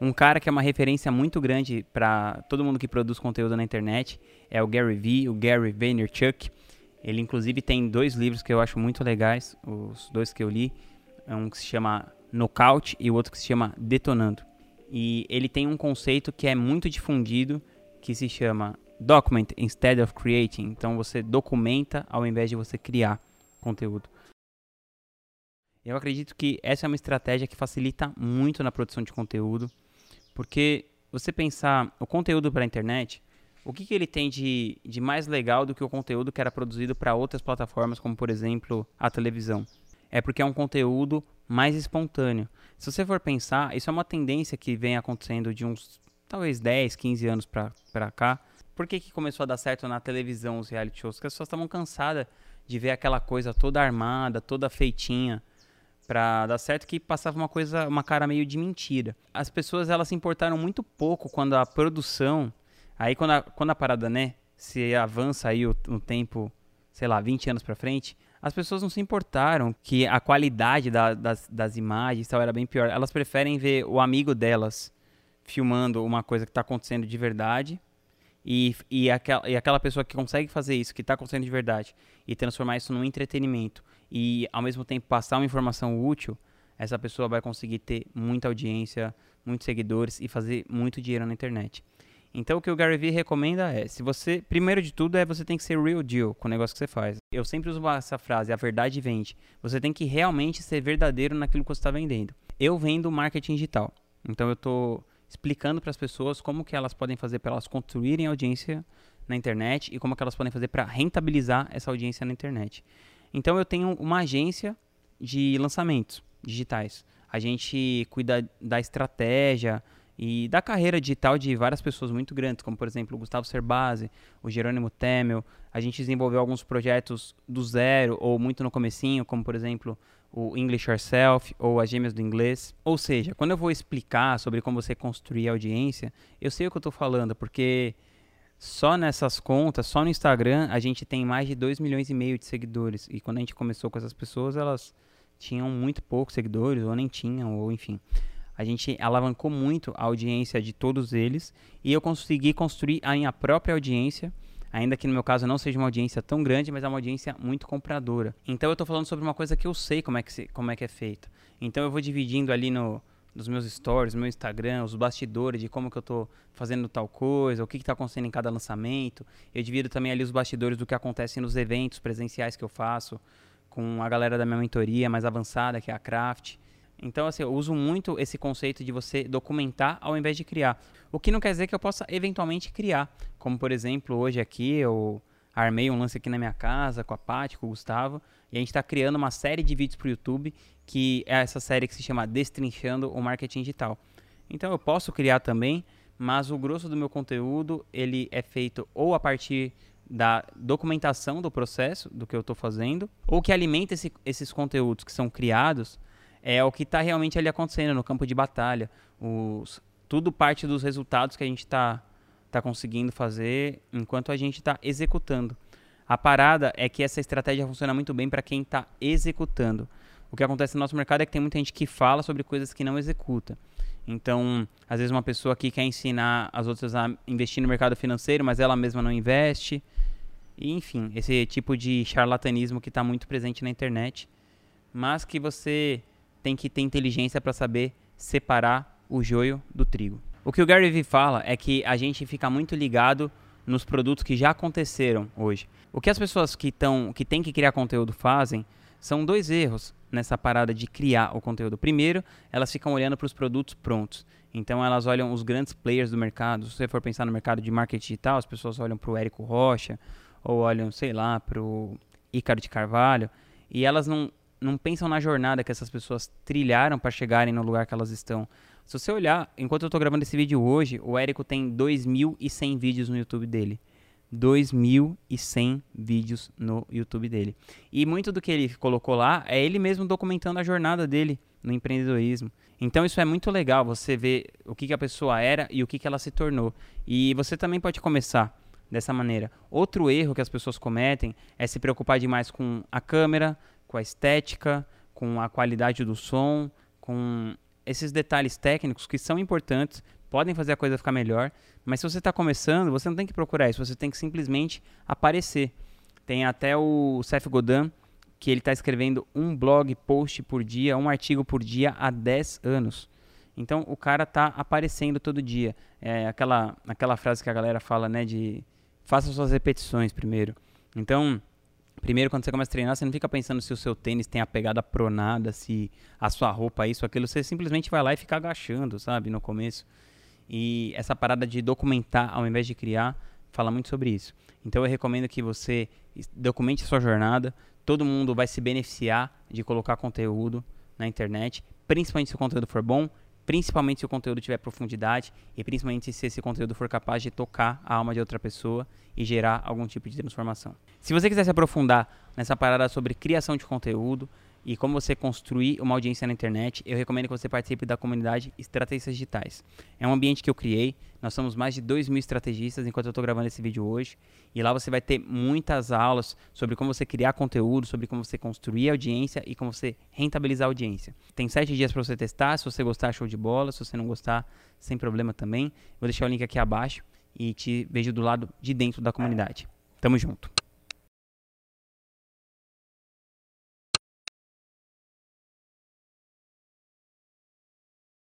Um cara que é uma referência muito grande para todo mundo que produz conteúdo na internet é o Gary Vee, o Gary Vaynerchuk. Ele inclusive tem dois livros que eu acho muito legais, os dois que eu li, um que se chama Knockout e o outro que se chama Detonando. E ele tem um conceito que é muito difundido, que se chama Document instead of creating. Então você documenta ao invés de você criar conteúdo. Eu acredito que essa é uma estratégia que facilita muito na produção de conteúdo, porque você pensar o conteúdo para a internet, o que, que ele tem de, de mais legal do que o conteúdo que era produzido para outras plataformas, como por exemplo a televisão? É porque é um conteúdo mais espontâneo. Se você for pensar, isso é uma tendência que vem acontecendo de uns talvez 10, 15 anos para cá. Por que, que começou a dar certo na televisão os reality shows? Porque as pessoas estavam cansadas de ver aquela coisa toda armada, toda feitinha para dar certo que passava uma coisa, uma cara meio de mentira. As pessoas elas se importaram muito pouco quando a produção, aí quando a, quando a parada, né, se avança aí o, tempo, sei lá, 20 anos para frente, as pessoas não se importaram que a qualidade da, das, das imagens tal era bem pior. Elas preferem ver o amigo delas filmando uma coisa que está acontecendo de verdade e, e, aquela, e aquela pessoa que consegue fazer isso, que está acontecendo de verdade, e transformar isso num entretenimento e ao mesmo tempo passar uma informação útil, essa pessoa vai conseguir ter muita audiência, muitos seguidores e fazer muito dinheiro na internet. Então o que o Gary Vee recomenda é, se você, primeiro de tudo é você tem que ser real deal com o negócio que você faz. Eu sempre uso essa frase, a verdade vende. Você tem que realmente ser verdadeiro naquilo que você está vendendo. Eu vendo marketing digital. Então eu estou explicando para as pessoas como que elas podem fazer para elas construírem audiência na internet e como que elas podem fazer para rentabilizar essa audiência na internet. Então eu tenho uma agência de lançamentos digitais. A gente cuida da estratégia e da carreira digital de várias pessoas muito grandes, como por exemplo o Gustavo Cerbasi, o Jerônimo Temel. A gente desenvolveu alguns projetos do zero ou muito no comecinho, como por exemplo o English Yourself ou as Gêmeas do Inglês. Ou seja, quando eu vou explicar sobre como você construir audiência, eu sei o que eu estou falando, porque só nessas contas, só no Instagram, a gente tem mais de 2 milhões e meio de seguidores. E quando a gente começou com essas pessoas, elas tinham muito poucos seguidores, ou nem tinham, ou enfim. A gente alavancou muito a audiência de todos eles e eu consegui construir a minha própria audiência, ainda que no meu caso não seja uma audiência tão grande, mas é uma audiência muito compradora. Então eu estou falando sobre uma coisa que eu sei como é que, se, como é, que é feito. Então eu vou dividindo ali no, nos meus stories, meu Instagram, os bastidores de como que eu estou fazendo tal coisa, o que está acontecendo em cada lançamento. Eu divido também ali os bastidores do que acontece nos eventos presenciais que eu faço com a galera da minha mentoria mais avançada, que é a Craft. Então, assim, eu uso muito esse conceito de você documentar ao invés de criar. O que não quer dizer que eu possa eventualmente criar. Como, por exemplo, hoje aqui eu armei um lance aqui na minha casa com a Paty, com o Gustavo, e a gente está criando uma série de vídeos para o YouTube, que é essa série que se chama Destrinchando o Marketing Digital. Então eu posso criar também, mas o grosso do meu conteúdo ele é feito ou a partir da documentação do processo, do que eu estou fazendo, ou que alimenta esse, esses conteúdos que são criados, é o que está realmente ali acontecendo no campo de batalha. Os, tudo parte dos resultados que a gente está tá conseguindo fazer enquanto a gente está executando. A parada é que essa estratégia funciona muito bem para quem está executando. O que acontece no nosso mercado é que tem muita gente que fala sobre coisas que não executa. Então, às vezes uma pessoa aqui quer ensinar as outras a investir no mercado financeiro, mas ela mesma não investe. E, enfim, esse tipo de charlatanismo que está muito presente na internet, mas que você tem que ter inteligência para saber separar o joio do trigo. O que o Gary Vee fala é que a gente fica muito ligado nos produtos que já aconteceram hoje. O que as pessoas que, tão, que têm que criar conteúdo fazem são dois erros nessa parada de criar o conteúdo. Primeiro, elas ficam olhando para os produtos prontos. Então elas olham os grandes players do mercado. Se você for pensar no mercado de marketing digital, as pessoas olham para o Érico Rocha ou olham, sei lá, para o Ícaro de Carvalho e elas não, não pensam na jornada que essas pessoas trilharam para chegarem no lugar que elas estão. Se você olhar, enquanto eu estou gravando esse vídeo hoje, o Érico tem 2.100 vídeos no YouTube dele. 2.100 vídeos no YouTube dele. E muito do que ele colocou lá é ele mesmo documentando a jornada dele no empreendedorismo. Então isso é muito legal, você ver o que, que a pessoa era e o que, que ela se tornou. E você também pode começar dessa maneira. Outro erro que as pessoas cometem é se preocupar demais com a câmera, com a estética, com a qualidade do som, com esses detalhes técnicos que são importantes, podem fazer a coisa ficar melhor, mas se você está começando, você não tem que procurar isso, você tem que simplesmente aparecer. Tem até o Seth Godin, que ele está escrevendo um blog post por dia, um artigo por dia há 10 anos. Então o cara está aparecendo todo dia. É aquela, aquela frase que a galera fala, né, de faça suas repetições primeiro. Então, primeiro quando você começa a treinar, você não fica pensando se o seu tênis tem a pegada pronada, se a sua roupa é isso, aquilo, você simplesmente vai lá e fica agachando, sabe, no começo. E essa parada de documentar ao invés de criar, fala muito sobre isso. Então eu recomendo que você documente a sua jornada, todo mundo vai se beneficiar de colocar conteúdo na internet, principalmente se o conteúdo for bom, principalmente se o conteúdo tiver profundidade e principalmente se esse conteúdo for capaz de tocar a alma de outra pessoa e gerar algum tipo de transformação. Se você quiser se aprofundar nessa parada sobre criação de conteúdo, e como você construir uma audiência na internet, eu recomendo que você participe da comunidade Estratégias Digitais. É um ambiente que eu criei, nós somos mais de 2 mil estrategistas enquanto eu estou gravando esse vídeo hoje, e lá você vai ter muitas aulas sobre como você criar conteúdo, sobre como você construir audiência e como você rentabilizar a audiência. Tem 7 dias para você testar, se você gostar, show de bola, se você não gostar, sem problema também. Vou deixar o link aqui abaixo e te vejo do lado de dentro da comunidade. Tamo junto.